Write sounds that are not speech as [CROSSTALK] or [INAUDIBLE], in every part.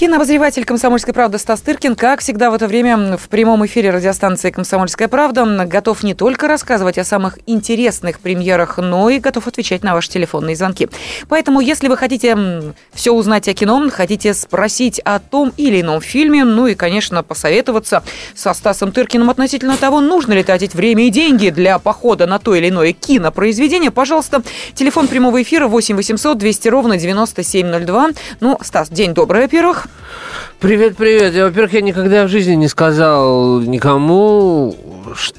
Кинообозреватель «Комсомольской правды» Стас Тыркин, как всегда в это время в прямом эфире радиостанции «Комсомольская правда» готов не только рассказывать о самых интересных премьерах, но и готов отвечать на ваши телефонные звонки. Поэтому, если вы хотите все узнать о кино, хотите спросить о том или ином фильме, ну и, конечно, посоветоваться со Стасом Тыркиным относительно того, нужно ли тратить время и деньги для похода на то или иное кинопроизведение, пожалуйста, телефон прямого эфира 8 800 200 ровно 9702. Ну, Стас, день добрый, во-первых. Привет, привет. Я, во-первых, я никогда в жизни не сказал никому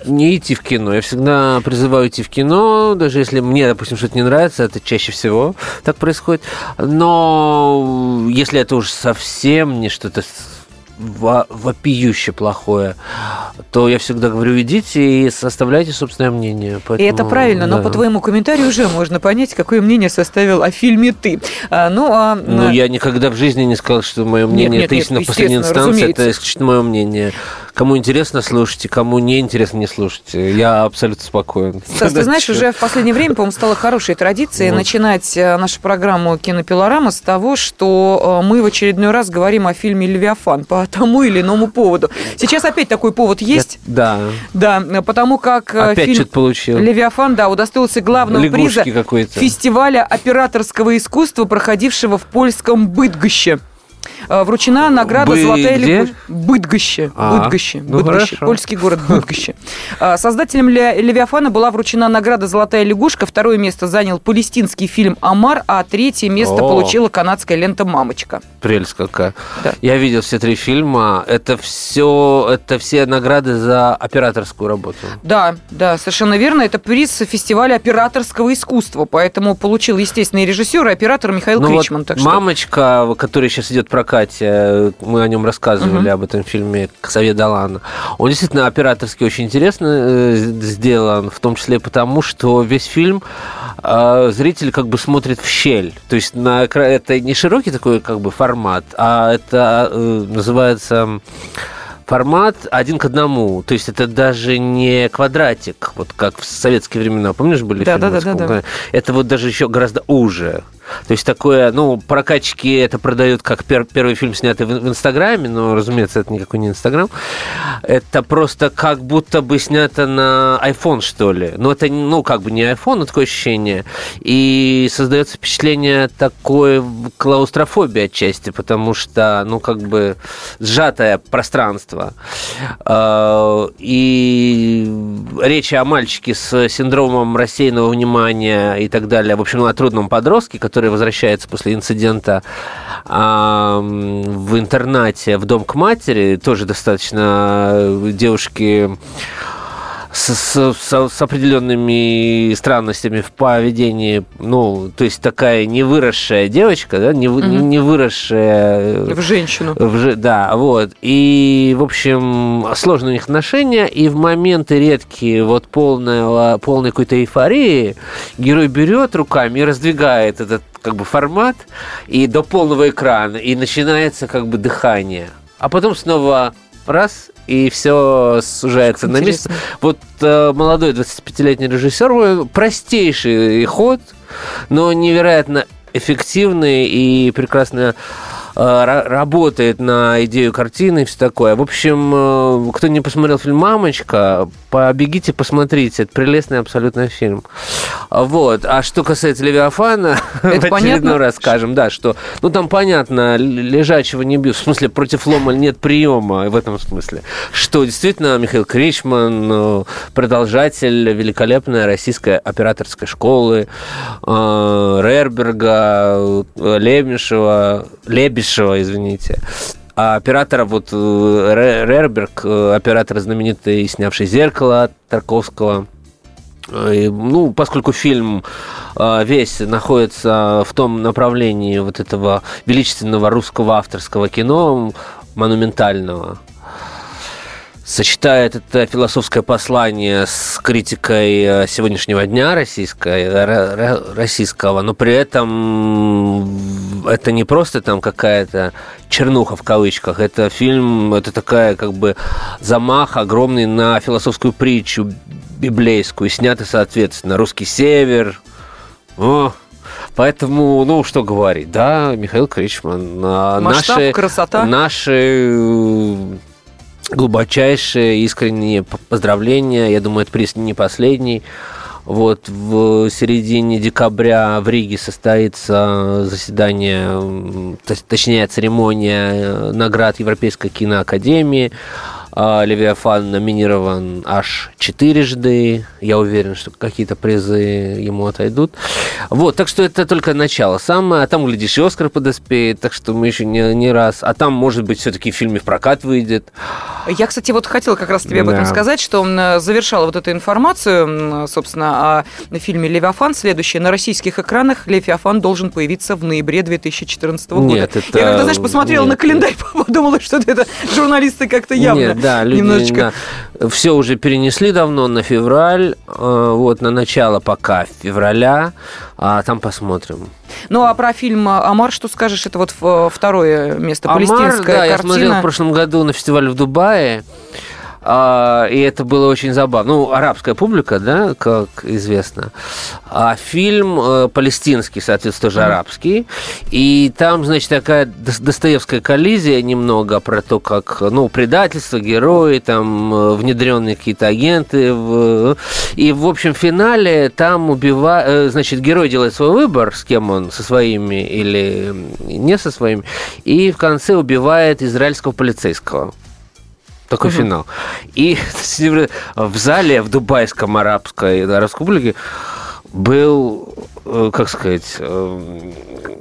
не идти в кино. Я всегда призываю идти в кино, даже если мне, допустим, что-то не нравится, это чаще всего так происходит. Но если это уж совсем не что-то вопиюще плохое, то я всегда говорю, идите и составляйте собственное мнение. Поэтому, и это правильно, да. но по твоему комментарию уже можно понять, какое мнение составил о фильме «Ты». А, ну, а... ну, я никогда в жизни не сказал, что мое мнение нет, нет, это истина в последней инстанции, разумеется. это исключительно мое мнение. Кому интересно, слушайте, кому не интересно, не слушайте. Я абсолютно спокоен. Стас, ты знаешь, уже в последнее время, по-моему, стало хорошей традицией начинать э, нашу программу «Кинопилорама» с того, что э, мы в очередной раз говорим о фильме «Левиафан» по тому или иному поводу. Сейчас опять такой повод есть. Да. Да, потому как э, опять фильм получил. «Левиафан», да, удостоился главного Лягушки приза фестиваля операторского искусства, проходившего в польском Быдгоще. Э, вручена награда Бы... «Золотая лягушка». Быдгоще. А, Быдгоще. Ну, Быдгоще. Польский город [LAUGHS] Быдгоще. Э, создателем «Левиафана» была вручена награда «Золотая лягушка». Второе место занял палестинский фильм «Амар», а третье место О. получила канадская лента «Мамочка». Прелесть какая. Да. Я видел все три фильма. Это все, это все награды за операторскую работу. Да, да, совершенно верно. Это приз фестиваля операторского искусства. Поэтому получил, естественно, и режиссер, и оператор Михаил ну Кричман. Вот так что... «Мамочка», которая сейчас идет прокат прокате, мы о нем рассказывали, угу. об этом фильме «Ксавье Далан». Он действительно операторски очень интересно э, сделан, в том числе потому, что весь фильм э, зритель как бы смотрит в щель. То есть на это не широкий такой как бы формат, а это э, называется формат один к одному. То есть это даже не квадратик, вот как в советские времена. Помнишь, были да, фильмы? Да, да, да, да. Это вот даже еще гораздо уже. То есть такое, ну, прокачки это продают как пер, первый фильм, снятый в, в Инстаграме, но, разумеется, это никакой не Инстаграм. Это просто как будто бы снято на iPhone, что ли. Но это, ну, как бы не iPhone, но такое ощущение. И создается впечатление такой клаустрофобии отчасти, потому что, ну, как бы сжатое пространство. А, и речь о мальчике с синдромом рассеянного внимания и так далее, в общем, о трудном подростке, который который возвращается после инцидента в интернате в дом к матери, тоже достаточно девушки с, с, с определенными странностями в поведении, ну, то есть такая невыросшая девочка, да, не, угу. не выросшая... В женщину. В, да, вот. И, в общем, сложные у них отношения, и в моменты редкие, вот полной, полной какой-то эйфории, герой берет руками и раздвигает этот как бы формат и до полного экрана, и начинается как бы дыхание. А потом снова раз, и все сужается на место. Вот э, молодой 25-летний режиссер, простейший ход, но невероятно эффективный и прекрасно Э, работает на идею картины и все такое. В общем, э, кто не посмотрел фильм «Мамочка», побегите, посмотрите. Это прелестный абсолютно фильм. Вот. А что касается Левиафана, Это [LAUGHS] в очередной раз скажем, да, что, ну, там понятно, лежачего не бьют. В смысле, против лома нет приема в этом смысле. Что действительно Михаил Кричман, э, продолжатель великолепной российской операторской школы, Рерберга, Лебешева, Лебедева, Бишева, извините. А оператора, вот э, Рерберг, э, оператор знаменитый, снявший «Зеркало» Тарковского, и, ну, поскольку фильм э, весь находится в том направлении вот этого величественного русского авторского кино, монументального, сочетает это философское послание с критикой э, сегодняшнего дня российской, российского, но при этом это не просто там какая-то чернуха в кавычках, это фильм, это такая как бы замах огромный на философскую притчу библейскую, снятый, соответственно, русский север, о, Поэтому, ну, что говорить, да, Михаил Кричман. А, Масштаб, наши, красота. Наши э, глубочайшие искренние поздравления. Я думаю, это приз не последний. Вот в середине декабря в Риге состоится заседание, точнее церемония э, наград Европейской киноакадемии. А, Левиафан номинирован аж четырежды. Я уверен, что какие-то призы ему отойдут. Вот, так что это только начало самое. А там, глядишь, и Оскар подоспеет, так что мы еще не, не раз. А там, может быть, все-таки в фильме в прокат выйдет. Я, кстати, вот хотела как раз тебе об этом сказать, что он завершала вот эту информацию, собственно, о фильме «Левиафан». Следующее. На российских экранах «Левиафан» должен появиться в ноябре 2014 года. Нет, это... Я когда, знаешь, посмотрела Нет. на календарь, [LAUGHS] подумала, что это журналисты как-то явно Нет, [LAUGHS] да, люди немножечко... Да, все уже перенесли давно на февраль, э, вот на начало пока февраля, а там посмотрим. Ну, а про фильм «Амар» что скажешь? Это вот второе место, Амар, палестинская да, картина. я смотрел в прошлом году на фестивале в Дубае. А, и это было очень забавно. Ну, арабская публика, да, как известно. А фильм э, палестинский, соответственно, тоже арабский. И там, значит, такая достоевская коллизия немного про то, как, ну, предательство, герои, там, э, внедренные какие-то агенты. В... И, в общем, в финале там убивают... Э, значит, герой делает свой выбор, с кем он, со своими или не со своими, и в конце убивает израильского полицейского такой угу. финал. И [LAUGHS] в зале в Дубайском арабской республике был, э, как сказать... Э,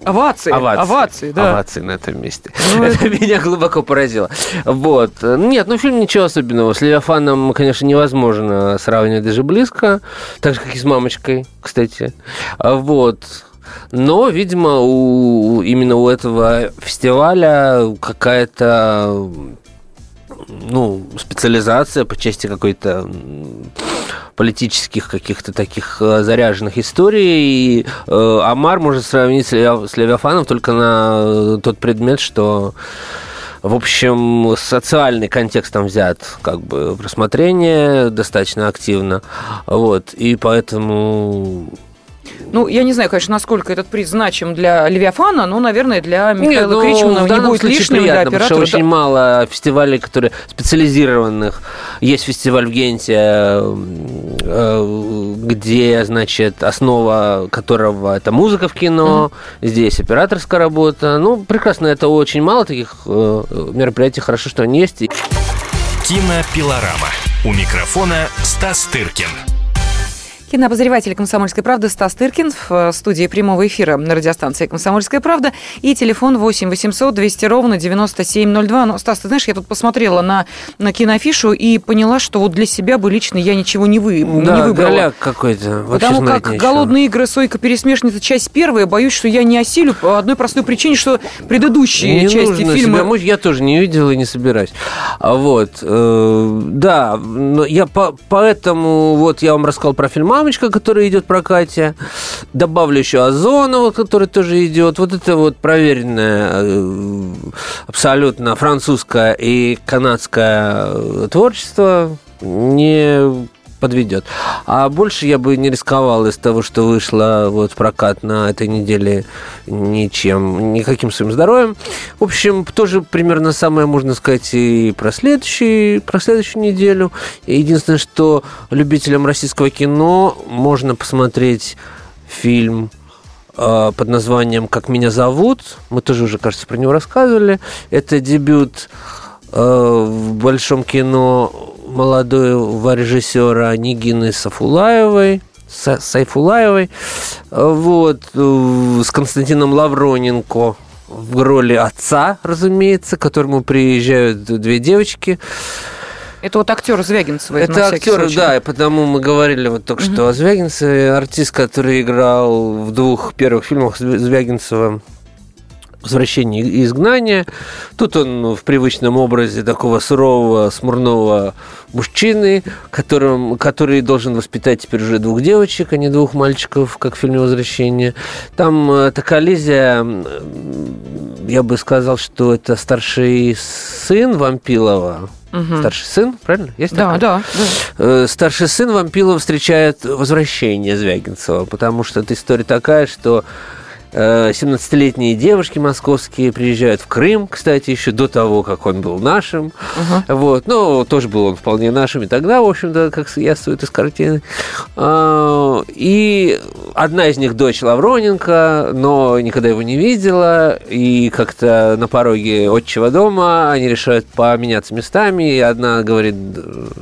овации. Овации, овации, да. Овации на этом месте. Ну, [LAUGHS] это, это меня глубоко поразило. Вот. Нет, ну фильм ничего особенного. С Левиафаном, конечно, невозможно сравнивать даже близко. Так же, как и с «Мамочкой», кстати. Вот. Но, видимо, у, именно у этого фестиваля какая-то ну, специализация по части какой-то политических каких-то таких э, заряженных историй. И э, Амар можно сравнить с, Левиафаном только на э, тот предмет, что в общем, социальный контекст там взят как бы в рассмотрение достаточно активно. Вот. И поэтому ну, я не знаю, конечно, насколько этот приз значим для Левиафана, но, наверное, для Михаила ну, Кричмана не будет лишним для оператора. Потому что очень мало фестивалей, которые специализированных. Есть фестиваль в Генте, э, где, значит, основа которого это музыка в кино, mm-hmm. здесь операторская работа. Ну, прекрасно, это очень мало таких э, мероприятий, хорошо, что они есть. Кинопилорама. У микрофона Стас Тыркин. Кинообозреватель «Комсомольской правды» Стас Тыркин в э, студии прямого эфира на радиостанции «Комсомольская правда» и телефон 8 800 200 ровно 9702. Но, Стас, ты знаешь, я тут посмотрела на, на киноафишу и поняла, что вот для себя бы лично я ничего не, вы, да, не выбрала. какой-то. Потому как нечего. «Голодные игры», «Сойка пересмешница», часть первая, боюсь, что я не осилю по одной простой причине, что предыдущие не части фильма... Себя я тоже не видел и не собираюсь. А вот, э, да, но я по, поэтому вот я вам рассказал про фильм «Мамочка», который идет в прокате. Добавлю еще Озонова, который тоже идет. Вот это вот проверенное э, абсолютно французское и канадское творчество не подведет. А больше я бы не рисковал из того, что вышло вот в прокат на этой неделе ничем, никаким своим здоровьем. В общем, тоже примерно самое можно сказать и про, следующий, про следующую неделю. Единственное, что любителям российского кино можно посмотреть фильм э, под названием «Как меня зовут». Мы тоже уже, кажется, про него рассказывали. Это дебют э, в большом кино молодого режиссера Нигины Сафулаевой, Сайфулаевой, вот, с Константином Лавроненко в роли отца, разумеется, к которому приезжают две девочки. Это вот актер Звягинцева. Это актер, да, и потому мы говорили вот только угу. что о Звягинцеве, артист, который играл в двух первых фильмах Звягинцева возвращение и изгнание. Тут он в привычном образе такого сурового, смурного мужчины, которым, который должен воспитать теперь уже двух девочек, а не двух мальчиков, как в фильме «Возвращение». Там э, эта коллизия, я бы сказал, что это старший сын Вампилова, Угу. Старший сын, правильно? Есть да, да, да. Э, старший сын Вампилова встречает возвращение Звягинцева, потому что эта история такая, что 17-летние девушки московские приезжают в Крым, кстати, еще до того, как он был нашим. Угу. Вот. Ну, тоже был он вполне нашим и тогда, в общем-то, как яствует из картины. И одна из них дочь Лавроненко, но никогда его не видела. И как-то на пороге отчего дома они решают поменяться местами. И одна говорит,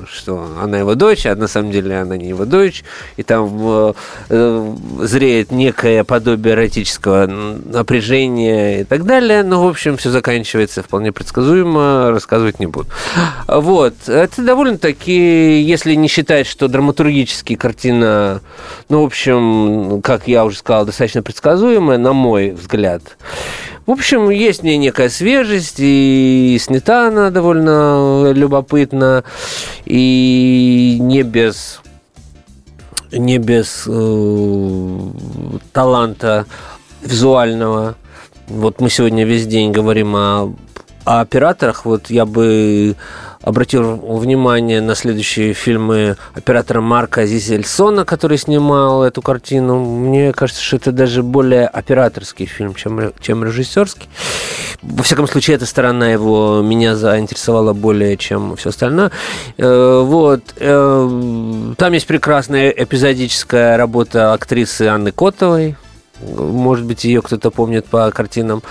что она его дочь, а на самом деле она не его дочь. И там э, зреет некое подобие эротического напряжения и так далее. Ну, в общем, все заканчивается вполне предсказуемо, рассказывать не буду. Вот. Это довольно-таки, если не считать, что драматургически картина, ну, в общем, как я уже сказал, достаточно предсказуемая, на мой взгляд. В общем, есть в ней некая свежесть, и снята она довольно любопытно, и не без не без э, таланта визуального. Вот мы сегодня весь день говорим о, о операторах. Вот я бы обратил внимание на следующие фильмы оператора Марка Зизельсона, который снимал эту картину. Мне кажется, что это даже более операторский фильм, чем, чем режиссерский. Во всяком случае, эта сторона его меня заинтересовала более, чем все остальное. Э, вот. Э, там есть прекрасная эпизодическая работа актрисы Анны Котовой, может быть, ее кто-то помнит по картинам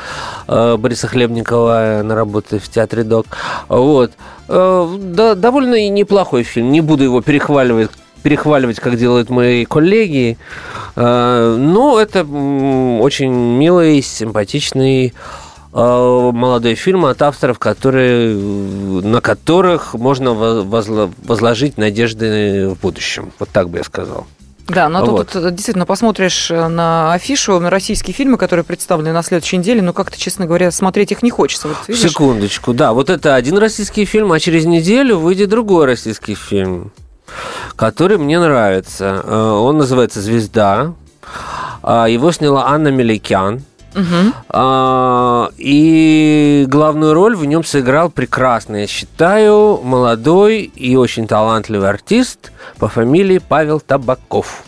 э, Бориса Хлебникова на работе в театре ДОК. Вот. Э, да, довольно и неплохой фильм. Не буду его перехваливать перехваливать, как делают мои коллеги. Э, но это очень милый, симпатичный молодой фильм от авторов, которые, на которых можно возложить надежды в будущем. Вот так бы я сказал. Да, но вот. тут действительно посмотришь э, на афишу, на российские фильмы, которые представлены на следующей неделе, но как-то, честно говоря, смотреть их не хочется. Вот, видишь? Секундочку, да, вот это один российский фильм, а через неделю выйдет другой российский фильм, который мне нравится. Э, он называется «Звезда». А, его сняла Анна Меликян. Угу. И главную роль в нем сыграл прекрасный, я считаю, молодой и очень талантливый артист по фамилии Павел Табаков.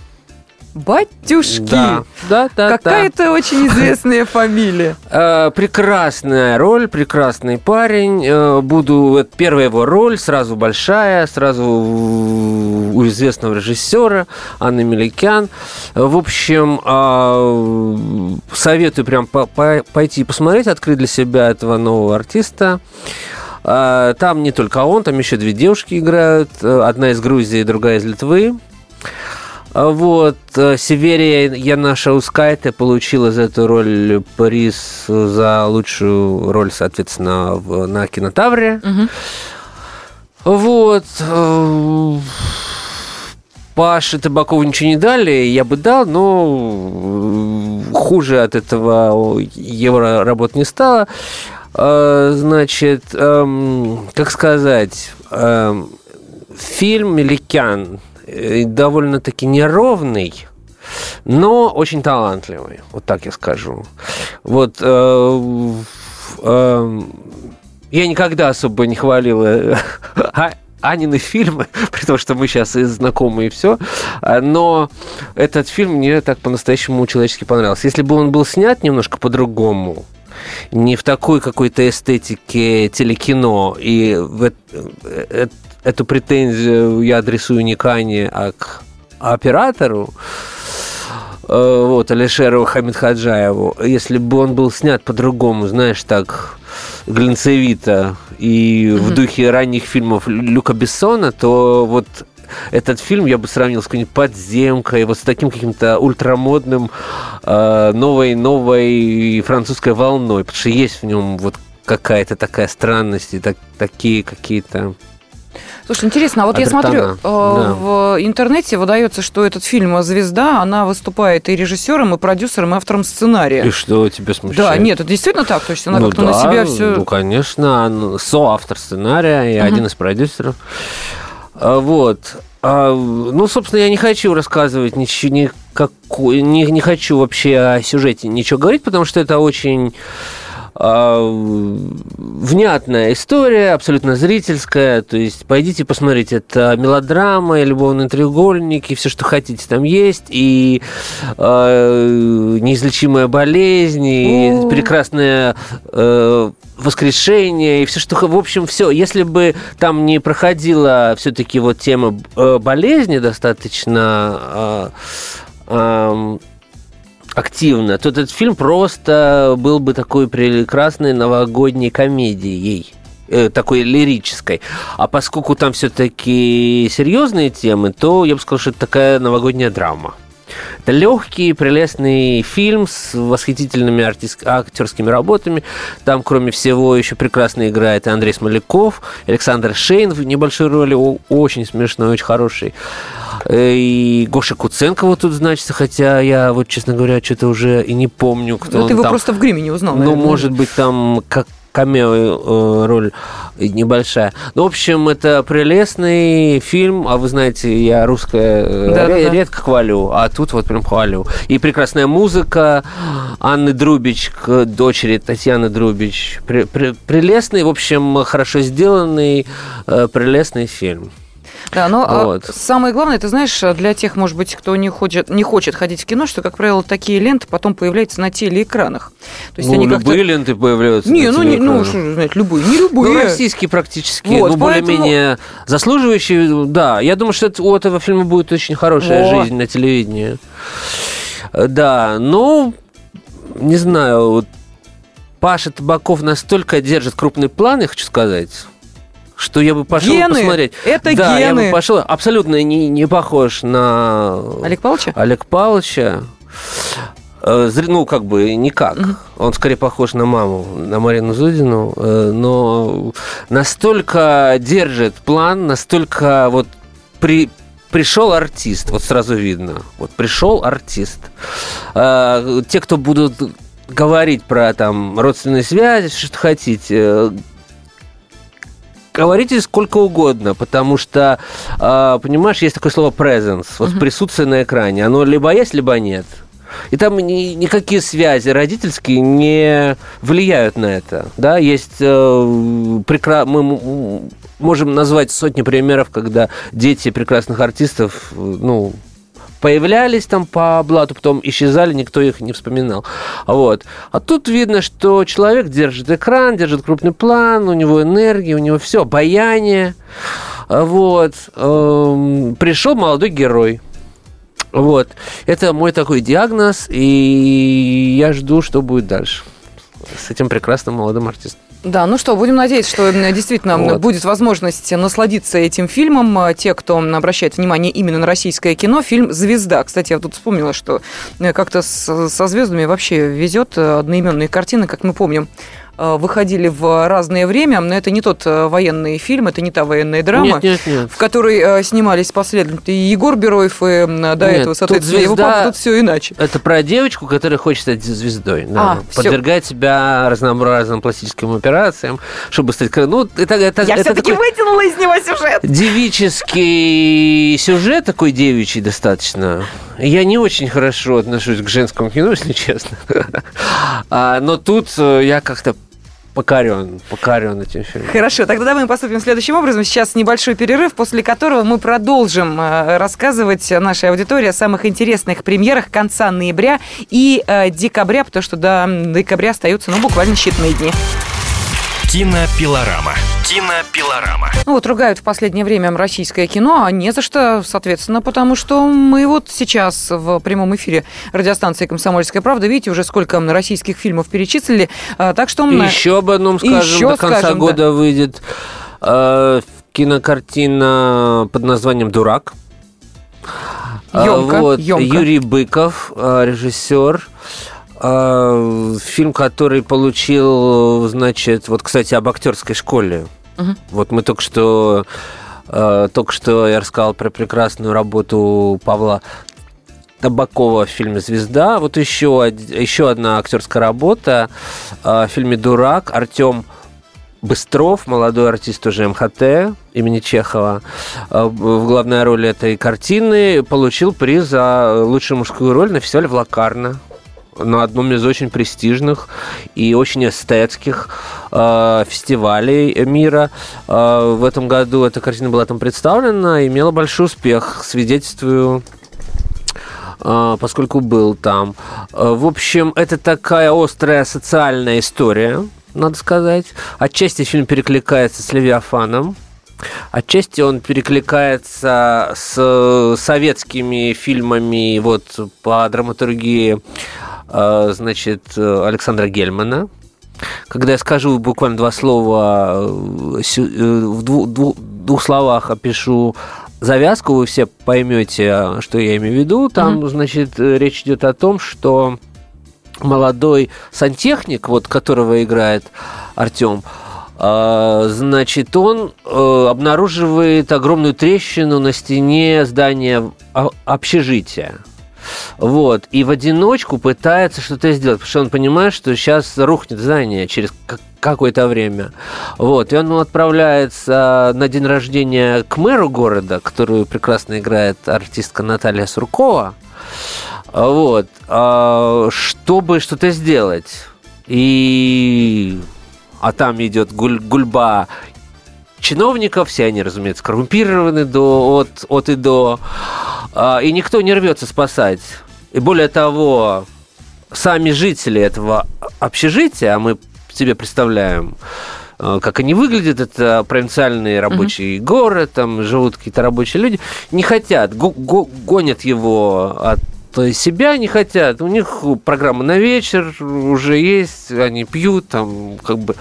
Батюшки! Да, да, да. Какая-то да. очень известная [LAUGHS] фамилия. Э, прекрасная роль, прекрасный парень. Э, буду... Это первая его роль, сразу большая, сразу у известного режиссера Анны Меликян. В общем, э, советую прям пойти посмотреть, открыть для себя этого нового артиста. Там не только он, там еще две девушки играют. Одна из Грузии, другая из Литвы. А вот. Э, Северия Янашаускайте получила за эту роль приз за лучшую роль, соответственно, в, на кинотавре. Угу. Вот. Э, Паше Табакову ничего не дали, я бы дал, но хуже от этого его работ не стало. Э, значит, эм, как сказать, эм, фильм «Меликян» Э, довольно-таки неровный, но очень талантливый, вот так я скажу. Вот э, э, я никогда особо не хвалил э, [LAUGHS] а, Анины фильмы, [LAUGHS] при том, что мы сейчас и знакомы и все, а, но этот фильм мне так по-настоящему человечески понравился. Если бы он был снят немножко по-другому, не в такой какой-то эстетике телекино, и в, э, эту претензию я адресую не Кане, а к оператору, э, вот, Алишеру Хамидхаджаеву, если бы он был снят по-другому, знаешь, так глинцевито и mm-hmm. в духе ранних фильмов Люка Бессона, то вот этот фильм я бы сравнил с какой-нибудь подземкой, вот с таким каким-то ультрамодным э, новой новой французской волной, потому что есть в нем вот какая-то такая странность и так, такие какие-то Слушай, интересно, а вот Абертана. я смотрю, э, да. в интернете выдается, что этот фильм «Звезда», она выступает и режиссером, и продюсером, и автором сценария. И что тебя смущает? Да, нет, это действительно так, то есть она ну как-то да, на себя все... Ну, конечно, соавтор сценария и uh-huh. один из продюсеров. А, вот. А, ну, собственно, я не хочу рассказывать ничего, никакой, не, не хочу вообще о сюжете ничего говорить, потому что это очень внятная история, абсолютно зрительская. То есть пойдите посмотрите, это мелодрама, любовные треугольники, все, что хотите, там есть. И э, неизлечимая болезнь, и прекрасное э, воскрешение, и все, что... В общем, все. Если бы там не проходила все-таки вот тема э, болезни достаточно... Э, э, активно, то этот фильм просто был бы такой прекрасной новогодней комедией э, такой лирической. А поскольку там все-таки серьезные темы, то я бы сказал, что это такая новогодняя драма. Это легкий, прелестный фильм с восхитительными артист... актерскими работами. Там, кроме всего, еще прекрасно играет и Андрей Смоляков, Александр Шейн в небольшой роли, очень смешной, очень хороший. Э, и Гоша Куценко вот тут значится, хотя я вот, честно говоря, что-то уже и не помню, кто ну, ты его там. просто в гриме не узнал, Ну, наверное. может быть, там как камео э, роль небольшая. Ну, в общем, это прелестный фильм, а вы знаете, я русская э, Да, да, да. редко хвалю, а тут вот прям хвалю. И прекрасная музыка Анны Друбич, к дочери Татьяны Друбич. Пре- пре- прелестный, в общем, хорошо сделанный, э, прелестный фильм. Да, но а, Вот. самое главное, ты знаешь, для тех, может быть, кто не хочет, не хочет ходить в кино, что, как правило, такие ленты потом появляются на телеэкранах. То есть ну, они любые ленты появляются. Не, на ну, не, ну, что знать, любые, не любые. Ну, российские практически, Вот, ну, более-менее заслуживающие, да. Я думаю, что это, у этого фильма будет очень хорошая Во. жизнь на телевидении. Да, ну, не знаю, вот Паша Табаков настолько держит крупный план, я хочу сказать, что я бы пошел Гены. посмотреть. Это да, я гены. бы пошел. Абсолютно не, не похож на Олег Павловича? Олег Павловича. Э, Ну, как бы никак. Он скорее похож на маму, на Марину Зудину, э, но настолько держит план, настолько вот при, пришел артист, вот сразу видно, вот пришел артист. Э, Те, кто будут говорить про там родственные связи, что хотите, э, говорите сколько угодно, потому что, э, понимаешь, есть такое слово presence, вот присутствие на экране, оно либо есть, либо нет. И там ни- никакие связи родительские не влияют на это. Да, есть э, прекра- мы можем назвать сотни примеров, когда дети прекрасных артистов, э, ну, появлялись там по блату, потом исчезали, никто их не вспоминал. Вот. А тут видно, что человек держит экран, держит крупный план, у него энергия, у него все, обаяние. Вот. Эм, Пришел молодой герой. Вот. Это мой такой диагноз, и я жду, что будет дальше с этим прекрасным молодым артистом. Да, ну что, будем надеяться, что действительно Вот. будет возможность насладиться этим фильмом. А, Те, кто обращает внимание именно на российское кино, фильм «Звезда». Кстати, я тут вспомнила, что э, как-то со звездами вообще везет одноименные картины, как мы помним выходили в разное время, но это не тот э, военный фильм, это не та военная драма, Нет, нет, нет. в которой э, снимались последовательно и Егор Бероев, и до Нет, этого, тут соответственно, его «Звезда» папа, тут все иначе. Это про девочку, которая хочет стать звездой. Да. А. Подвергает себя разнообразным пластическим операциям, чтобы стать... Ну, это, это, Я это все-таки вытянула из него сюжет. девический сюжет, такой девичий достаточно. Я не очень хорошо отношусь к женскому кино, если честно. [LAUGHS] А, Но тут э, я как-то покорен, покорен этим фильмом. Хорошо, тогда давай мы поступим следующим образом. Сейчас небольшой перерыв, после которого мы продолжим э, рассказывать нашей аудитории о самых интересных премьерах конца ноября и э, декабря, потому что до декабря остаются, ну, буквально считанные дни. Кинопилорама. Кинопилорама. Ну вот ругают в последнее время российское кино, а не за что, соответственно, потому что мы вот сейчас в прямом эфире радиостанции «Комсомольская правда», видите, уже сколько российских фильмов перечислили, а, так что... И м, еще об одном скажем, Еще до конца скажем, года выйдет э, кинокартина под названием «Дурак». А, Ёмко, вот, ёмко. Юрий Быков, э, режиссер. Э, Фильм, который получил, значит, вот, кстати, об актерской школе. Мгм. Вот мы только что, э, только что я рассказал про прекрасную работу Павла Табакова в фильме «Звезда». Вот еще, еще одна актерская работа э, в фильме «Дурак». Артем Быстров, молодой артист уже МХТ имени Чехова, в главной роли этой картины получил приз за лучшую мужскую роль на фестивале в Лакарно. На одном из очень престижных и очень эстетских э, фестивалей мира. Э, в этом году эта картина была там представлена, имела большой успех, свидетельствую э, поскольку был там. Э, в общем, это такая острая социальная история, надо сказать. Отчасти фильм перекликается с Левиафаном. Отчасти он перекликается с советскими фильмами вот по драматургии э, значит, Александра Гельмана. Когда я скажу буквально два слова, э, в двух, двух, двух словах опишу завязку, вы все поймете, что я имею в виду. Там, mm-hmm. значит, речь идет о том, что молодой сантехник, вот которого играет Артем, а, значит, он э, обнаруживает огромную трещину на стене здания общежития. Вот. И в одиночку пытается что-то сделать, потому что он понимает, что сейчас рухнет здание через какое-то время. Вот. И он отправляется на день рождения к мэру города, которую прекрасно играет артистка Наталья Суркова. Вот. А, чтобы что-то сделать. И а там идет гуль, гульба чиновников, все они, разумеется, коррумпированы до, от, от и до, а, и никто не рвется спасать. И более того, сами жители этого общежития, а мы себе представляем, а, как они выглядят, это провинциальный рабочий угу. город, там живут какие-то рабочие люди, не хотят, го- го- гонят его от себя не хотят. У них программа на вечер уже есть, они пьют, там, как бы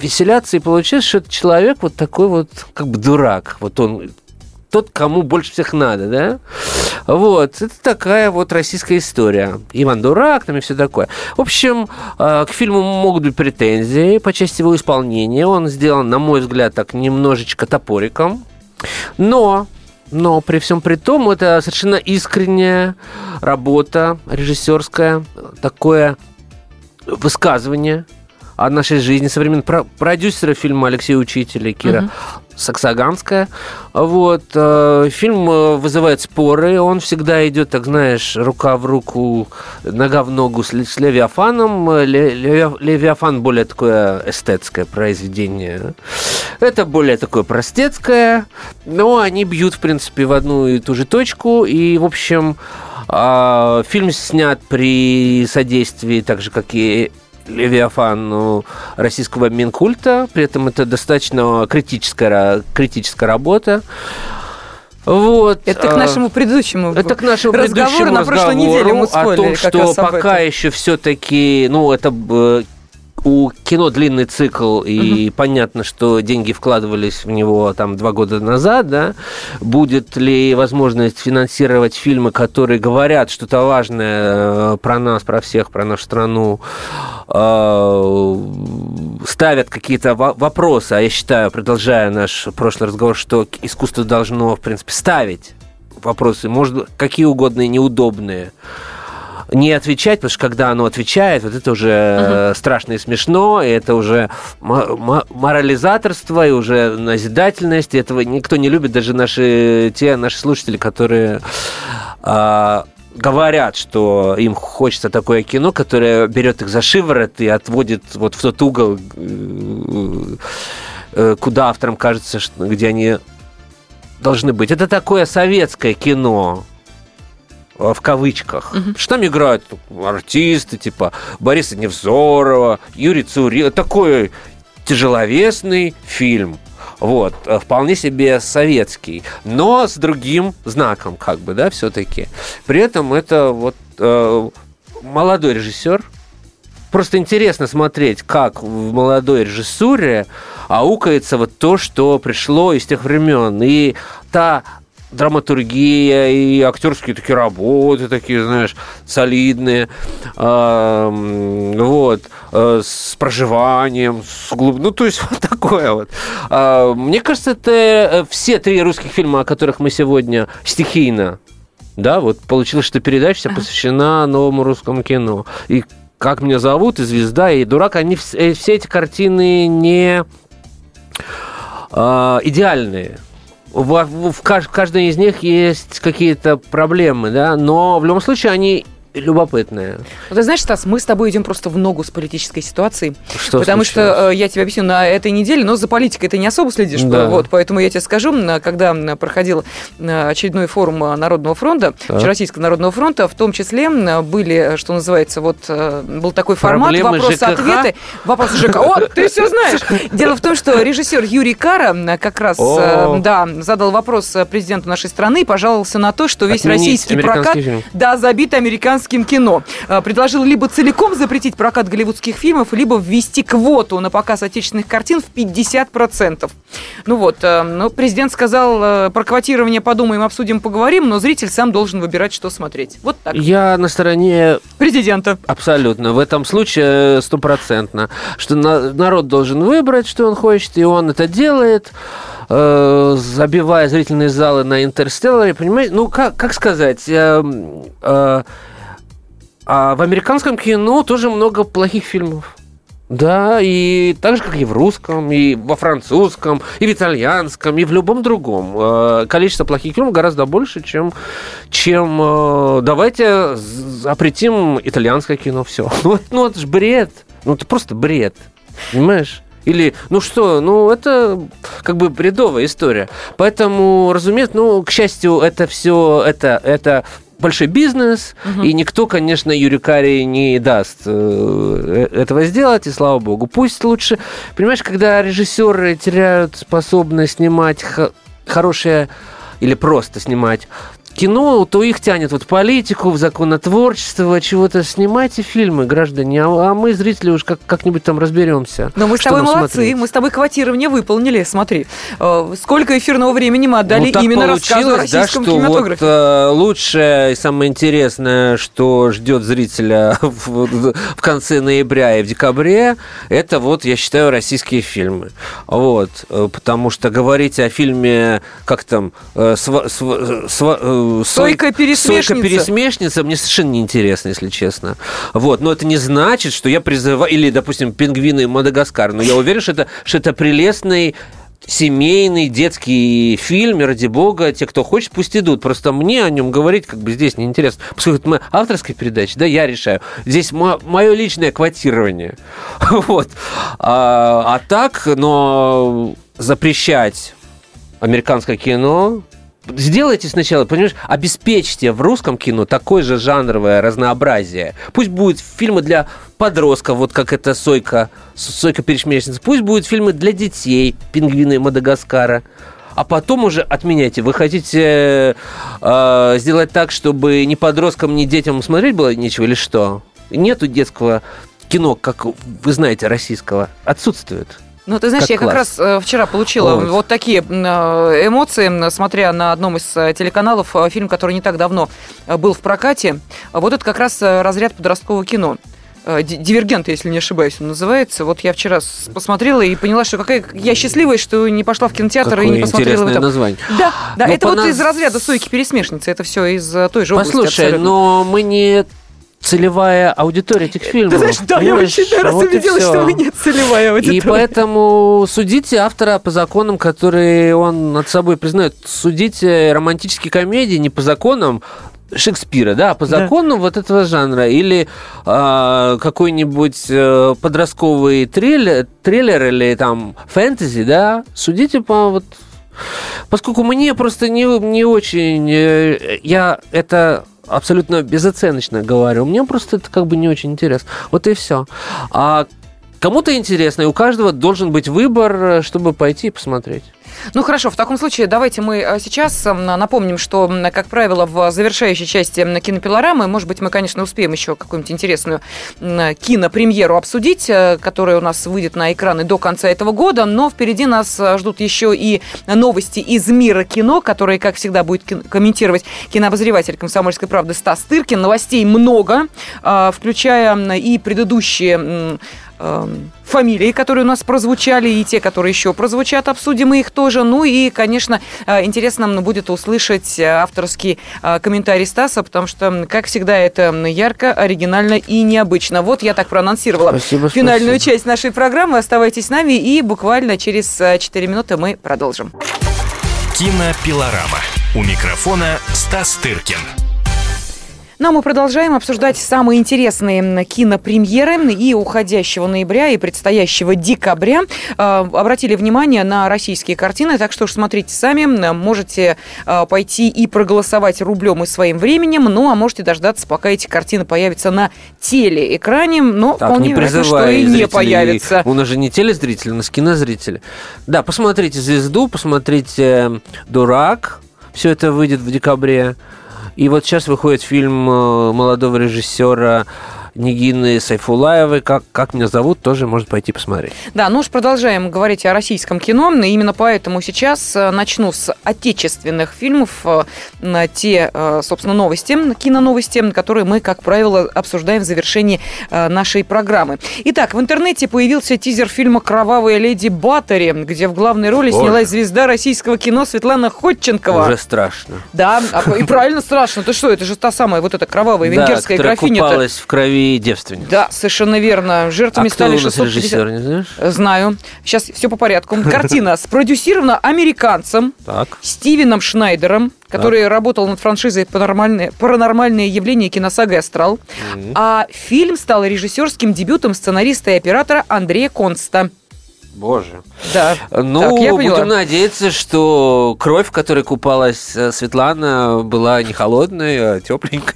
веселятся, и получается, что это человек вот такой вот, как бы дурак. Вот он тот, кому больше всех надо, да? Вот, это такая вот российская история. Иван Дурак, там и все такое. В общем, э, к фильму могут быть претензии по части его исполнения. Он сделан, на мой взгляд, так немножечко топориком. Но но при всем при том, это совершенно искренняя работа режиссерская, такое высказывание о нашей жизни современных продюсера фильма Алексея Учителя Кира угу. Саксаганская. Вот. Э, фильм э, вызывает споры. Он всегда идет, так знаешь, рука в руку, нога в ногу с, с Левиафаном. Левиафан более такое эстетское произведение. Это более такое простецкое. Но они бьют, в принципе, в одну и ту же точку. И, в общем, э, фильм снят при содействии, так же, как и Левиафан ну, российского Минкульта, при этом это достаточно критическая, критическая работа. Вот. Это к а, нашему предыдущему это к нашему разговору предыдущему на прошлой неделе мы о том, что пока еще все-таки, ну это э, у кино длинный цикл, и угу. понятно, что деньги вкладывались в него там два года назад, да, будет ли возможность финансировать фильмы, которые говорят что-то важное э, про нас, про всех, про нашу страну, э, ставят какие-то вопросы, а я считаю, продолжая наш прошлый разговор, что искусство должно, в принципе, ставить вопросы, может, какие угодно неудобные, не отвечать, потому что когда оно отвечает, вот это уже угу. страшно и смешно, и это уже морализаторство, и уже назидательность, и этого никто не любит, даже наши, те наши слушатели, которые а, говорят, что им хочется такое кино, которое берет их за шиворот и отводит вот в тот угол, э, э, куда авторам кажется, где они должны быть. Это такое советское кино, в кавычках. Угу. Что там играют артисты, типа Бориса Невзорова, Юрий Цури. Такой тяжеловесный фильм. Вот, э, вполне себе советский, но с другим знаком, как бы, да, все-таки. При этом это вот э, молодой режиссер. Просто интересно смотреть, как в молодой режиссуре аукается вот то, что пришло из тех времен. И та драматургия и актерские такие работы, такие, знаешь, солидные, э, вот, э, с проживанием, с глуб... ну, то есть [LAUGHS] вот такое вот. Э, мне кажется, это э, все три русских фильма, о которых мы сегодня стихийно, да, вот получилось, что передача вся посвящена новому русскому кино. И как меня зовут, и звезда, и дурак, они все, все эти картины не э, идеальные в, в, в каждой из них есть какие-то проблемы, да, но в любом случае они любопытное. Ну, ты знаешь, Стас, мы с тобой идем просто в ногу с политической ситуацией. Что потому случилось? что э, я тебе объясню, на этой неделе, но за политикой ты не особо следишь. Да. Вот, поэтому я тебе скажу, когда проходил очередной форум э, Народного фронта, Так. Общероссийского Народного фронта, в том числе были, э, что называется, вот был такой формат Проблемы вопросы-ответы. Вопросы ЖК. О, ты все знаешь. Дело в том, что режиссер Юрий Кара как раз О. да, задал вопрос президенту нашей страны и пожаловался на то, что весь Отменить российский прокат фильм. да, забит американским кино. Э, Предложил либо целиком запретить прокат голливудских фильмов, либо ввести квоту на показ отечественных картин в 50%. Ну вот, э, ну, президент сказал, э, про квотирование подумаем, обсудим, поговорим, но зритель сам должен выбирать, что смотреть. Вот так. Я на стороне Президента. Абсолютно. В этом случае стопроцентно. Что на- народ должен выбрать, что он хочет, и он это делает, забивая зрительные залы на интерстелларе, понимаете? Ну, как, как сказать... э, э, а в американском кино тоже много плохих фильмов. Да, и так же, как и в русском, и во французском, и в итальянском, и в любом другом. Э, Количество плохих фильмов гораздо больше, чем, чем э, давайте запретим итальянское кино, все. [LAUGHS] Ну, ну, это же бред. Ну, это просто бред. Понимаешь? Или, ну что, ну это как бы бредовая история. Поэтому, разумеется, ну, к счастью, это все, это, это большой бизнес, и никто, конечно, Юрикари не даст э, этого сделать, и слава богу. Пусть лучше, понимаешь, когда режиссеры теряют способность снимать хорошее или просто снимать кино, то их тянет вот в политику, в законотворчество, чего-то. Снимайте фильмы, граждане, а, а мы, зрители, уж как, как-нибудь там разберемся. Но мы с тобой молодцы, смотреть. мы с тобой квотирование выполнили, смотри. Э, Сколько эфирного времени мы отдали Ну, именно рассказу о получилось, да, российском что вот кинематографе. э, лучшее и самое интересное, что ждет зрителя [LAUGHS] в, в конце ноября и в декабре, это вот, я считаю, российские фильмы. Вот, э, потому что говорить о фильме, как там, э, сва- сва- сва- «Сойка-пересмешница». «Сойка-пересмешница», мне совершенно неинтересно, если честно. Вот, но это не значит, что я призываю, или, допустим, «Пингвины Мадагаскар», но я уверен, что это, что это прелестный семейный детский фильм, ради бога, те, кто хочет, пусть идут. Просто мне о нем говорить как бы здесь неинтересно. Поскольку это моя авторская передача, да, я решаю. Здесь мое личное квотирование. [LAUGHS] Вот. А, а так, но запрещать американское кино Сделайте сначала, понимаешь, обеспечьте в русском кино такое же жанровое разнообразие. Пусть будут фильмы для подростков, вот как это Сойка, Сойка пересмешница. Пусть будут фильмы для детей, пингвины Мадагаскара. А потом уже отменяйте. Вы хотите э, сделать так, чтобы ни подросткам, ни детям смотреть было нечего или что? Нету детского кино, как вы знаете, российского. Отсутствует. Ну, ты знаешь, Как я как класс. раз э, вчера получила Вот. вот, такие э, эмоции, смотря на одном из э, телеканалов фильм, который не так давно был в прокате. Вот это как раз разряд подросткового кино. Ди- Дивергент, если не ошибаюсь, он называется. Вот я вчера посмотрела и поняла, что какая я счастливая, что не пошла в кинотеатр и Какое не посмотрела интересное там. название. Да, да, Ну, это вот наз- из разряда сойки пересмешницы. Это все из той же области. Послушай, но мы не целевая аудитория этих фильмов. Ты знаешь, да, я понимаешь? очень раз Вот убедилась, что вы не целевая аудитория. И поэтому судите автора по законам, которые он над собой признает. Судите романтические комедии не по законам Шекспира, да, а по Да. законам вот этого жанра. Или а, какой-нибудь э, подростковый триллер, триллер или там фэнтези, да, судите по вот... Поскольку мне просто не, не очень... э, Я это абсолютно безоценочно говорю. Мне просто это как бы не очень интересно. Вот и все. А кому-то интересно, и у каждого должен быть выбор, э, чтобы пойти и посмотреть. Ну хорошо, в таком случае давайте мы э, сейчас м, напомним, что, как правило, в завершающей части кинопилорамы, может быть, мы, конечно, успеем еще какую-нибудь интересную м, кинопремьеру обсудить, э, которая у нас выйдет на экраны до конца этого года, но впереди нас э, ждут еще и новости из мира кино, которые, как всегда, будет комментировать кинообозреватель «Комсомольской правды» Стас Тыркин. Новостей много, э, включая и предыдущие эм, фамилии, которые у нас прозвучали, и те, которые еще прозвучат, обсудим мы их тоже. Ну и, конечно, э, интересно нам будет услышать э, авторский э, комментарий Стаса, потому что, как всегда, это ярко, оригинально и необычно. Вот я так проанонсировала Спасибо, финальную спасибо. часть нашей программы. Оставайтесь с нами, и буквально через э, 4 минуты мы продолжим. Кинопилорама. У микрофона Стас Тыркин. Ну, а мы продолжаем обсуждать самые интересные кинопремьеры и уходящего ноября, и предстоящего декабря. А, обратили внимание на российские картины, так что уж смотрите сами. Можете а, пойти и проголосовать рублем и своим временем, ну, а можете дождаться, пока эти картины появятся на телеэкране, но Так, вполне не вероятно, что и не появится. У нас же не телезрители, у нас кинозрители. Да, посмотрите «Звезду», посмотрите «Дурак». Все это выйдет в декабре. И вот сейчас выходит фильм э, молодого режиссера Нигины Сайфулаевой «Как, «Как меня зовут», тоже можно пойти посмотреть. Да, ну уж продолжаем говорить о российском кино. И именно поэтому сейчас э, начну с отечественных фильмов. э, на Те, э, собственно, новости, киноновости, которые мы, как правило, обсуждаем в завершении нашей программы. Итак, в интернете появился тизер фильма «Кровавая леди Баттери», где в главной роли Боже. снялась звезда российского кино Светлана Ходченкова. Уже страшно. Да, а, и правильно страшно. Ты что, это же та самая вот эта кровавая венгерская да, которая графиня-то. купалась в крови девственниц. Да, совершенно верно. Жертвами а кто стали у нас 650... режиссер, не знаешь? Знаю. Сейчас все по порядку. [LAUGHS] Картина спродюсирована американцем Так. Стивеном Шнайдером, который работал над франшизой «Паранормальные, «Паранормальные явления» киносагой «Астрал». А фильм стал режиссерским дебютом сценариста и оператора Андрея Конста. Боже. Да. Ну, Так, я поняла. будем надеяться, что кровь, в которой купалась э, Светлана, была не холодной, а тепленькой.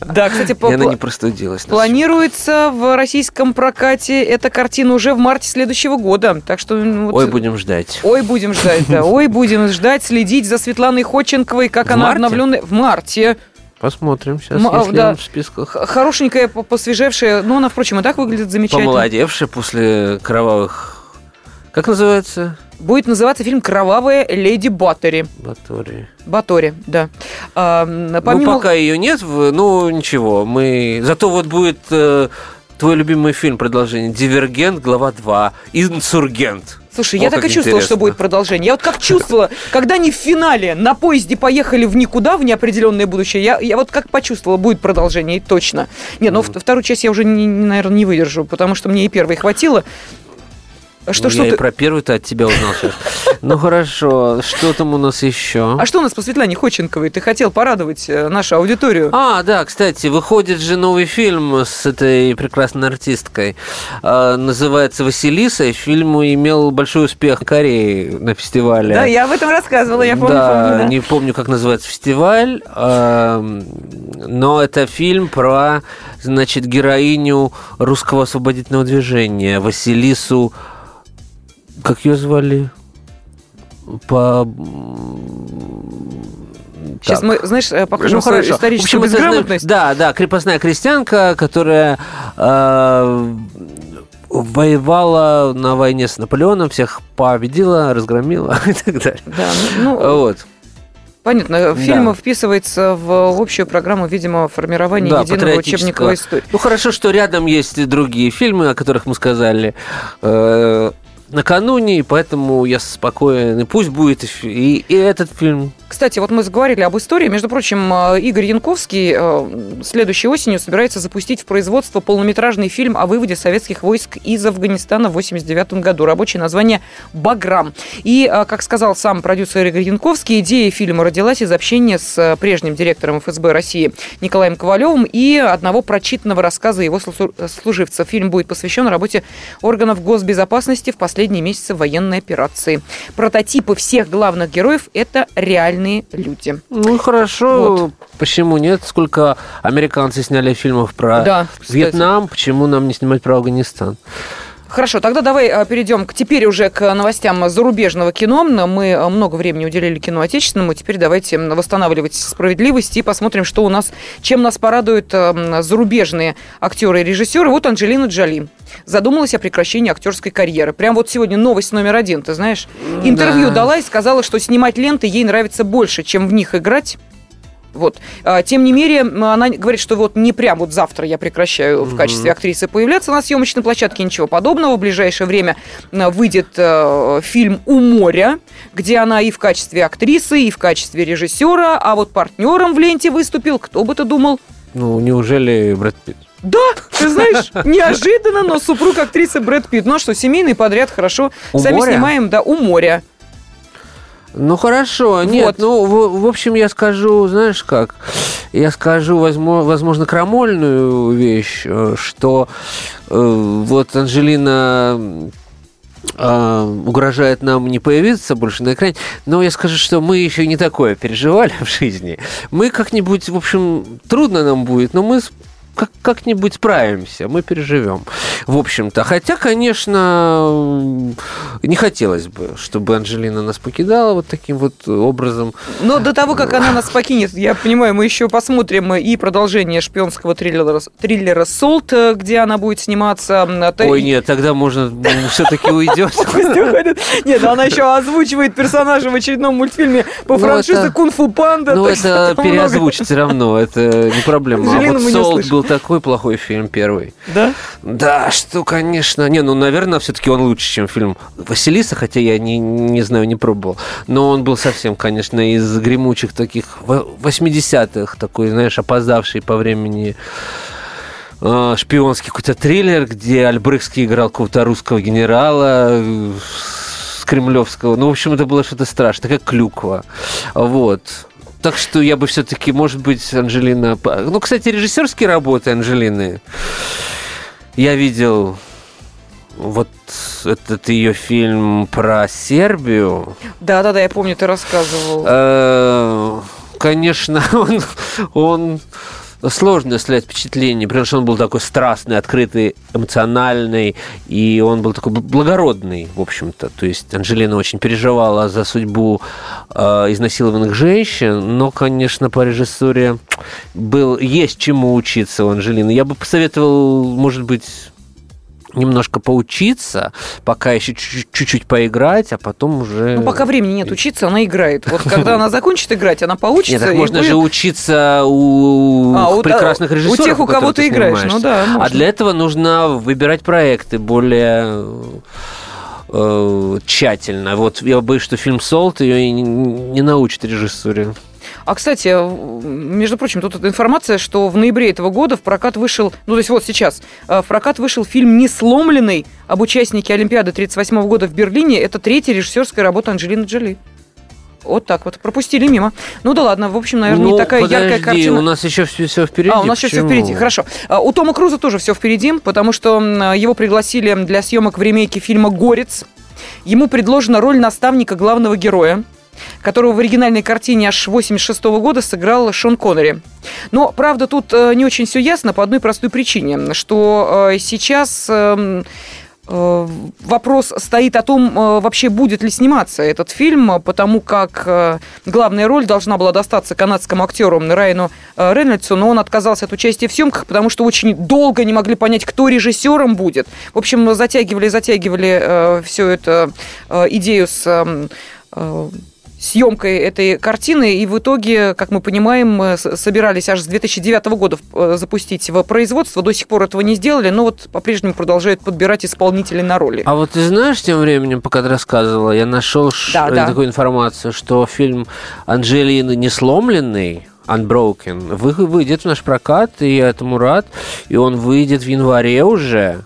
Да, кстати, по- И она не простудилась. планируется в российском прокате эта картина уже в марте следующего года. Так что... ну, вот- Ой, будем ждать. Ой, будем ждать, да. Ой, будем ждать, следить за Светланой Ходченковой, как В она обновленная в марте. Посмотрим сейчас, М- а, если да. он в списках. Хорошенькая, по- посвежевшая. Ну, она, впрочем, и так выглядит замечательно. Помолодевший после кровавых... Как называется? Будет называться фильм «Кровавая леди Баттери». Батори. Батори, да. А, помимо... Ну, пока ее нет, ну, ничего. Мы... Зато вот будет э, твой любимый фильм продолжение. «Дивергент», глава 2. «Инсургент». Слушай, О, я так и чувствовала, что интересно. будет продолжение. Я вот как чувствовала, когда они в финале на поезде поехали в никуда, в неопределенное будущее, я, я вот как почувствовала, будет продолжение, и точно. Не, ну вт- вторую часть я уже, не, наверное, не выдержу, потому что мне и первой хватило. Что, Ну, что я ты- и про первый-то от тебя узнал сейчас. [LAUGHS] Ну, хорошо. Что там у нас еще? А что у нас по Светлане Ходченковой? Ты хотел порадовать э, нашу аудиторию. А, да, кстати, выходит же новый фильм с этой прекрасной артисткой. А, называется «Василиса». Фильм имел большой успех в Корее на фестивале. Да, я об этом рассказывала, я помню, да, помню, да. не помню, как называется фестиваль, но это фильм про, значит, героиню русского освободительного движения Василису, как ее звали? По... Сейчас Так. мы, знаешь, э, покажем Ну, хорошо. Историческую общем, безграмотность. Да, да, крепостная крестьянка, которая э, воевала на войне с Наполеоном, всех победила, разгромила [LAUGHS] и так далее. Да, ну, ну, Вот. понятно. Фильм Да. вписывается в общую программу, видимо, формирования Да, единого учебниковой истории. Ну хорошо, что рядом есть и другие фильмы, о которых мы сказали э, накануне, поэтому я спокоен. И пусть будет и, и этот фильм. Кстати, вот мы заговорили об истории. Между прочим, э, Игорь Янковский э, следующей осенью собирается запустить в производство полнометражный фильм о выводе советских войск из Афганистана в 89 году. Рабочее название «Баграм». И, э, как сказал сам продюсер Игорь Янковский, идея фильма родилась из общения с прежним директором ФСБ России Николаем Ковалевым и одного прочитанного рассказа его слу- служивца. Фильм будет посвящен работе органов госбезопасности в последние месяцы военной операции. Прототипы всех главных героев – это реальные люди. Ну хорошо, почему нет? Сколько американцы сняли фильмов про Да, кстати. Вьетнам, почему нам не снимать про Афганистан? Хорошо, тогда давай э, перейдем к, теперь уже к новостям зарубежного кино. Мы э, много времени уделили кино отечественному. Теперь давайте восстанавливать справедливость и посмотрим, что у нас, чем нас порадуют м, зарубежные актеры и режиссеры. Вот Анджелина Джоли задумалась о прекращении актерской карьеры. Прям вот сегодня новость номер один, ты знаешь. Интервью Да. дала и сказала, что снимать ленты ей нравится больше, чем в них играть. Вот. А, Тем не менее, она говорит, что вот не прям вот завтра я прекращаю в качестве актрисы появляться на съемочной площадке, ничего подобного. В ближайшее время выйдет э, фильм «У моря», где она и в качестве актрисы, и в качестве режиссера, а вот партнером в ленте выступил, кто бы ты думал? Ну, неужели Брэд Питт? Да, ты знаешь, [LAUGHS] неожиданно, но супруг актрисы Брэд Питт. Ну а что, семейный подряд, хорошо. «У Сами моря»? снимаем, да, «У моря». Ну хорошо, нет, Вот. ну в, в общем я скажу, знаешь как, я скажу, возможно, возможно крамольную вещь, э, что э, вот Анжелина э, угрожает нам не появиться больше на экране, но я скажу, что мы еще не такое переживали [LAUGHS] в жизни. Мы как-нибудь, в общем, трудно нам будет, но мы как- как-нибудь справимся, мы переживем. В общем-то, хотя, конечно, не хотелось бы, чтобы Анжелина нас покидала вот таким вот образом. Но до того, как она нас покинет, я понимаю, мы еще посмотрим и продолжение шпионского триллера, триллера «Солт», где она будет сниматься. Ой, нет, тогда, может, все-таки уйдет. Нет, она еще озвучивает персонажа в очередном мультфильме по Ну, франшизе «Кунг-фу панда». Ну, это переозвучить все равно, это не проблема. А вот «Солт» был такой плохой фильм первый. Да? Да, что, конечно. Не, ну, наверное, все-таки он лучше, чем фильм Василиса, хотя я не, не знаю, не пробовал. Но он был совсем, конечно, из гремучих таких во- 80-х, такой, знаешь, опоздавший по времени э, шпионский какой-то триллер, где Альбрехский играл какого-то русского генерала э, с кремлевского. Ну, в общем, это было что-то страшное, как клюква. Вот. Так что я бы все-таки, может быть, Анжелина... Ну, кстати, режиссерские работы Анжелины я видел вот этот ее фильм про Сербию. Да-да-да, я помню, ты рассказывал. Э, Конечно, [LAUGHS] он, он сложно оставлять впечатление, потому что он был такой страстный, открытый, эмоциональный, и он был такой бл- благородный, в общем-то. То есть Анжелина очень переживала за судьбу э, изнасилованных женщин, но, конечно, по режиссуре был, есть чему учиться у Анжелины. Я бы посоветовал, может быть, немножко поучиться, пока еще чуть- чуть-чуть поиграть, а потом уже... Ну, пока времени нет учиться, она играет. Вот когда она закончит играть, она поучится. Нет, так можно будет- же учиться у, А, у- прекрасных да, у режиссеров. тех, у кого ты играешь, ну да, А для этого нужно выбирать проекты более э, тщательно. Вот я боюсь, что фильм «Солт» ее не, не научит режиссуре. А, кстати, между прочим, тут информация, что в ноябре этого года в прокат вышел, ну, то есть вот сейчас, э, в прокат вышел фильм «Несломленный» об участнике Олимпиады 1938 года в Берлине. Это третья режиссерская работа Анджелины Джоли. Вот так вот. Пропустили мимо. Ну да ладно, в общем, наверное, не Ну, такая яркая подожди, картина. у нас еще все, впереди. А, у нас еще все впереди. Хорошо. А, У Тома Круза тоже все впереди, потому что его пригласили для съемок в ремейке фильма «Горец». Ему предложена роль наставника главного героя которого в оригинальной картине аж 86 года сыграл Шон Коннери. Но, правда, тут э, не очень все ясно по одной простой причине, что э, сейчас э, э, вопрос стоит о том, э, вообще будет ли сниматься этот фильм, потому как э, главная роль должна была достаться канадскому актеру Райану э, Рейнольдсу, но он отказался от участия в съемках, потому что очень долго не могли понять, кто режиссером будет. В общем, затягивали, затягивали всю эту э, идею с э, э, съемкой этой картины, и в итоге, как мы понимаем, э, собирались аж с 2009 года э, запустить в производство, до сих пор этого не сделали, но вот по-прежнему продолжают подбирать исполнителей на роли. А вот ты знаешь, тем временем, пока ты рассказывала, я нашел ш- Да, да. такую информацию, что фильм Анджелины не сломленный, Unbroken, вы- выйдет в наш прокат, и я этому рад. И он выйдет в январе уже.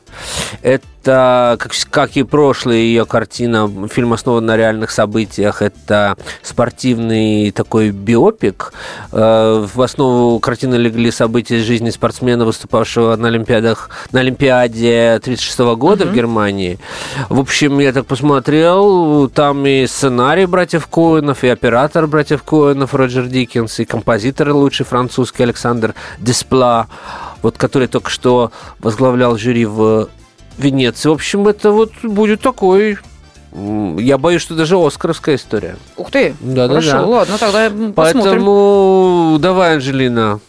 Это, как, как и прошлая ее картина, фильм основан на реальных событиях. Это спортивный такой биопик. Э, В основу картины легли события из жизни спортсмена, выступавшего на Олимпиадах, на Олимпиаде 1936 года в Германии. В общем, я так посмотрел, там и сценарий братьев Коэнов, и оператор братьев Коэнов Роджер Диккенс, и композитор лучший французский Александр Деспла, вот который только что возглавлял жюри в Венеции. В общем, это вот будет такой... Я боюсь, что даже оскаровская история. Ух ты! Да-да-да. Хорошо, ладно, тогда м, посмотрим. Поэтому давай, Анжелина,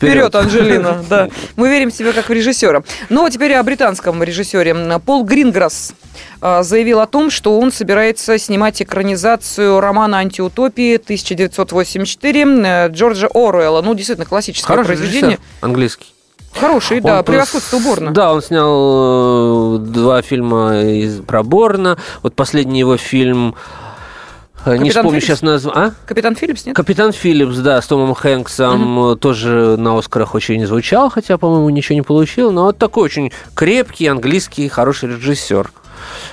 Вперед, Анжелина, [LAUGHS] да. Мы верим в себя как в режиссера. Ну, а теперь о британском режиссере. Пол Гринграсс а, заявил о том, что он собирается снимать экранизацию романа «Антиутопии» 1984 э, Джорджа Оруэлла. Ну, действительно, классическое Хороший произведение. режиссер, английский. Хороший, да, Он превосходство уборно. Да, он снял э, два фильма из, про Борна. Вот последний его фильм... э, не Капитан вспомню Филлипс? сейчас название. А? Капитан Филлипс, нет? Капитан Филлипс, да, с Томом Хэнксом э, тоже на Оскарах очень не звучал, хотя, по-моему, ничего не получил. Но вот такой очень крепкий английский хороший режиссер.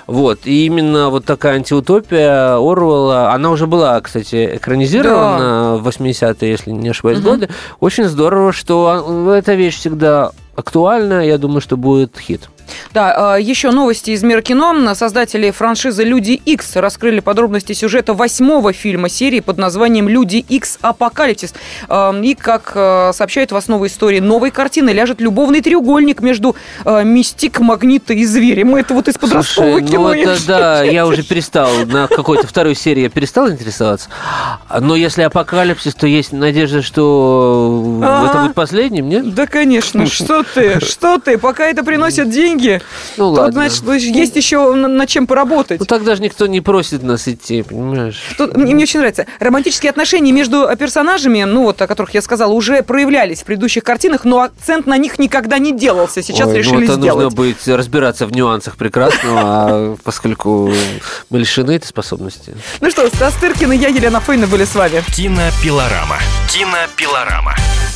Вот. И именно вот такая антиутопия Орвелла, она уже была, кстати, экранизирована да. в 80-е, если не ошибаюсь, угу. годы. Очень здорово, что эта вещь всегда актуальна. Я думаю, что будет хит. Да, а, еще новости из мира кино. Создатели франшизы «Люди Икс» раскрыли подробности сюжета восьмого фильма серии под названием «Люди Икс. Апокалипсис». И, как а, сообщают в основу истории новой картины, ляжет любовный треугольник между а, Мистик, Магнита и Зверем. Это вот из подросткового Слушай, кино. Ну это, да, я уже перестал, на какой-то второй серии я перестал интересоваться. Но если апокалипсис, то есть надежда, что это будет последним, нет? Да, конечно. [LAUGHS] Что ты? Что ты? Пока это приносит деньги, ну, то, ладно. значит, есть еще над чем поработать. Ну, так даже никто не просит нас идти, понимаешь? Тут, мне, мне очень нравится. Романтические отношения между персонажами, ну, вот о которых я сказала, уже проявлялись в предыдущих картинах, но акцент на них никогда не делался. Сейчас Ой, решили ну, это сделать. нужно быть, разбираться в нюансах прекрасного, а [LAUGHS] поскольку мы лишены этой способности. Ну что, Стас Тыркин и я, Елена Фейна, были с вами. Кинопилорама. Кинопилорама.